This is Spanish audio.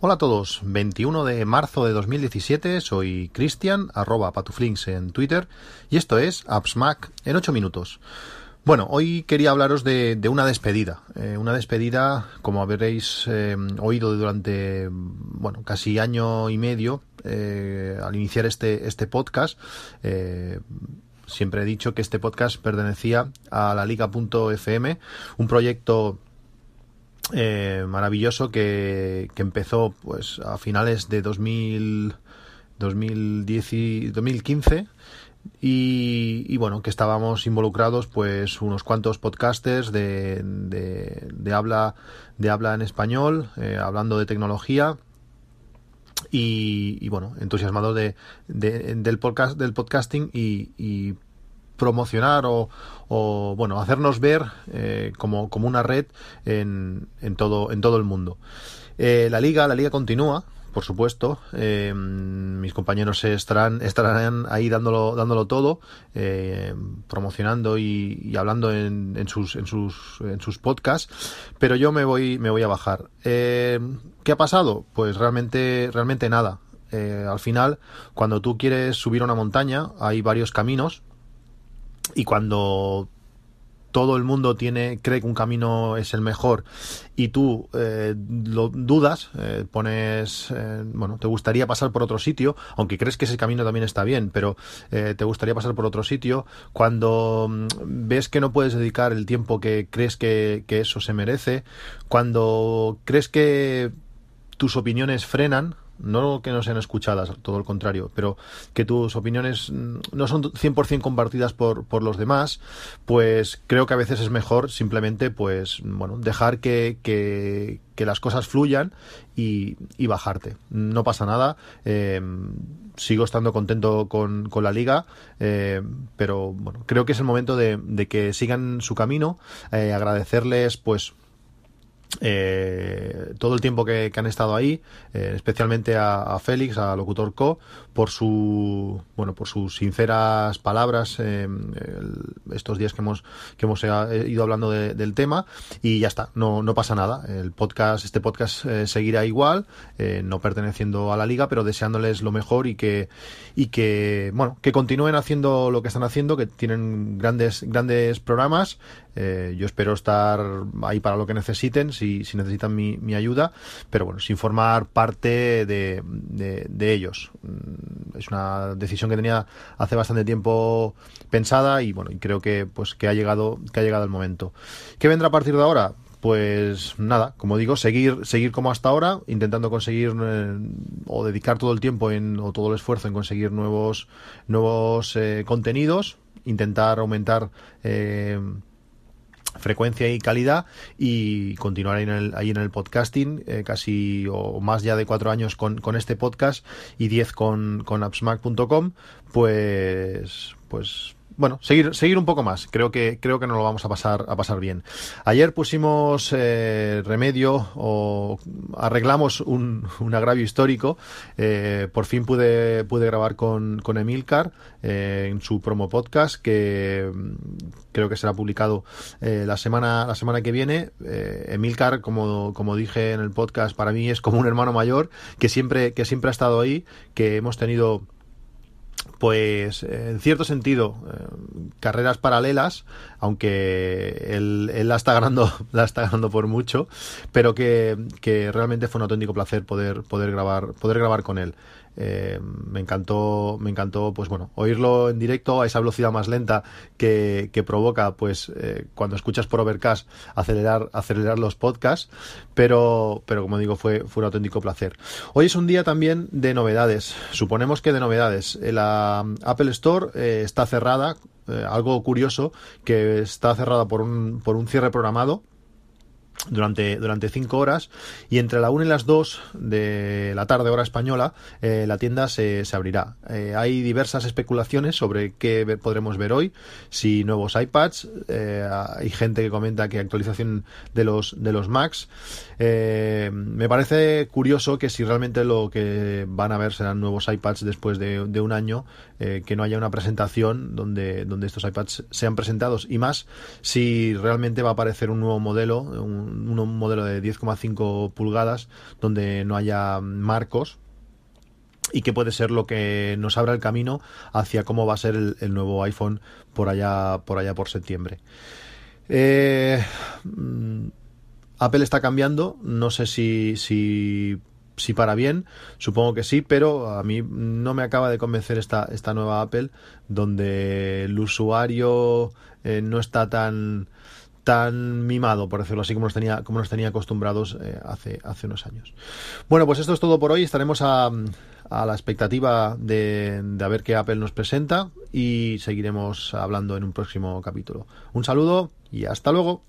Hola a todos, 21 de marzo de 2017, soy Cristian, arroba patuflinks en Twitter, y esto es AppsMac en 8 minutos. Bueno, hoy quería hablaros de, una despedida, eh, una despedida, como habréis eh, oído durante, bueno, casi año y medio, eh, al iniciar este, este podcast, siempre he dicho que este podcast pertenecía a la liga.fm, un proyecto eh, maravilloso que, empezó pues a finales de 2000, 2010 y 2015 y, y, bueno que estábamos involucrados pues unos cuantos podcasters de, de, habla de habla en español eh, hablando de tecnología. Y, y bueno entusiasmados de, del podcast del podcasting y, y promocionar o, o bueno hacernos ver eh, como, como, una red en, en, todo en todo el mundo. Eh, la liga la liga continúa por supuesto. Eh, mis compañeros estarán estarán ahí dándolo dándolo todo promocionando y, hablando en, en, sus en sus en sus podcasts pero yo me voy me voy a bajar. Qué ha pasado pues realmente realmente nada. Al final cuando tú quieres subir una montaña hay varios caminos y cuando todo el mundo tiene cree que un camino es el mejor y tú eh, lo dudas eh, pones eh, bueno te gustaría pasar por otro sitio aunque crees que ese camino también está bien pero te gustaría pasar por otro sitio cuando mm, ves que no puedes dedicar el tiempo que crees que, que eso se merece cuando crees que tus opiniones frenan no que no sean escuchadas, todo lo contrario, pero que tus opiniones mm, no son 100% compartidas por, por los demás, pues creo que a veces es mejor simplemente, pues, bueno, dejar que, que, las cosas fluyan y, y, bajarte. No pasa nada. Eh, sigo estando contento con, con la liga, eh, pero bueno, creo que es el momento de, de que sigan su camino, eh, agradecerles, pues, eh, todo el tiempo que, han estado ahí, eh, especialmente a, Félix, a Locutor Co, por su bueno, por sus sinceras palabras eh, estos días que hemos que hemos ido hablando del tema y ya está, no, no pasa nada. El podcast, este podcast seguirá igual, no perteneciendo a la liga, pero deseándoles lo mejor y que y que bueno, que continúen haciendo lo que están haciendo, que tienen grandes grandes programas. yo espero estar ahí para lo que necesiten si, necesitan mi, ayuda, pero bueno, sin formar parte de, de, ellos. Mm, es una decisión que tenía hace bastante tiempo pensada y bueno, y creo que pues que ha llegado, que ha llegado el momento. ¿Qué vendrá a partir de ahora? pues nada, como digo, seguir, seguir como hasta ahora, intentando conseguir eh, o dedicar todo el tiempo en, o todo el esfuerzo en conseguir nuevos, nuevos eh, contenidos, intentar aumentar eh, frecuencia y calidad y continuar ahí en el, ahí en el podcasting eh, casi o más ya de cuatro años con, con este podcast y diez con, con appsmac.com pues pues bueno, seguir, seguir un poco más. Creo que, creo que nos lo vamos a pasar, a pasar bien. Ayer pusimos eh, remedio o arreglamos un, un agravio histórico. Eh, por fin pude, pude grabar con, con Emilcar eh, en su promo podcast que mm, creo que será publicado la semana, la semana que viene. Emilcar, como, como dije en el podcast, para mí es como un hermano mayor que siempre, que siempre ha estado ahí, que hemos tenido pues en cierto sentido eh, carreras paralelas aunque él, él, la está ganando la está ganando por mucho pero que, que realmente fue un auténtico placer poder poder grabar poder grabar con él eh, me encantó, me encantó, pues bueno, oírlo en directo a esa velocidad más lenta que, que provoca, pues eh, cuando escuchas por Overcast acelerar, acelerar los podcasts, pero, pero como digo, fue, fue un auténtico placer. Hoy es un día también de novedades. Suponemos que de novedades. La Apple Store eh, está cerrada, algo curioso, que está cerrada por un, por un cierre programado durante, durante cinco horas y entre la 1 y las 2 de la tarde hora española eh, la tienda se, se abrirá. Eh, hay diversas especulaciones sobre qué podremos ver hoy, si nuevos iPads, eh, hay gente que comenta que actualización de los, de los Macs. me parece curioso que si realmente lo que van a ver serán nuevos iPads después de, de un año, que no haya una presentación donde, donde estos iPads sean presentados y más si realmente va a aparecer un nuevo modelo, un, un, modelo de 10,5 pulgadas donde no haya marcos y que puede ser lo que nos abra el camino hacia cómo va a ser el, nuevo iPhone por allá por allá por septiembre. Eh, Apple está cambiando, no sé si, si si para bien, supongo que sí, pero a mí no me acaba de convencer esta, esta nueva Apple, donde el usuario eh, no está tan tan mimado, por decirlo así, como nos tenía, como nos tenía acostumbrados eh, hace, hace unos años. Bueno, pues esto es todo por hoy. Estaremos a, a la expectativa de, de a ver qué Apple nos presenta y seguiremos hablando en un próximo capítulo. Un saludo y hasta luego.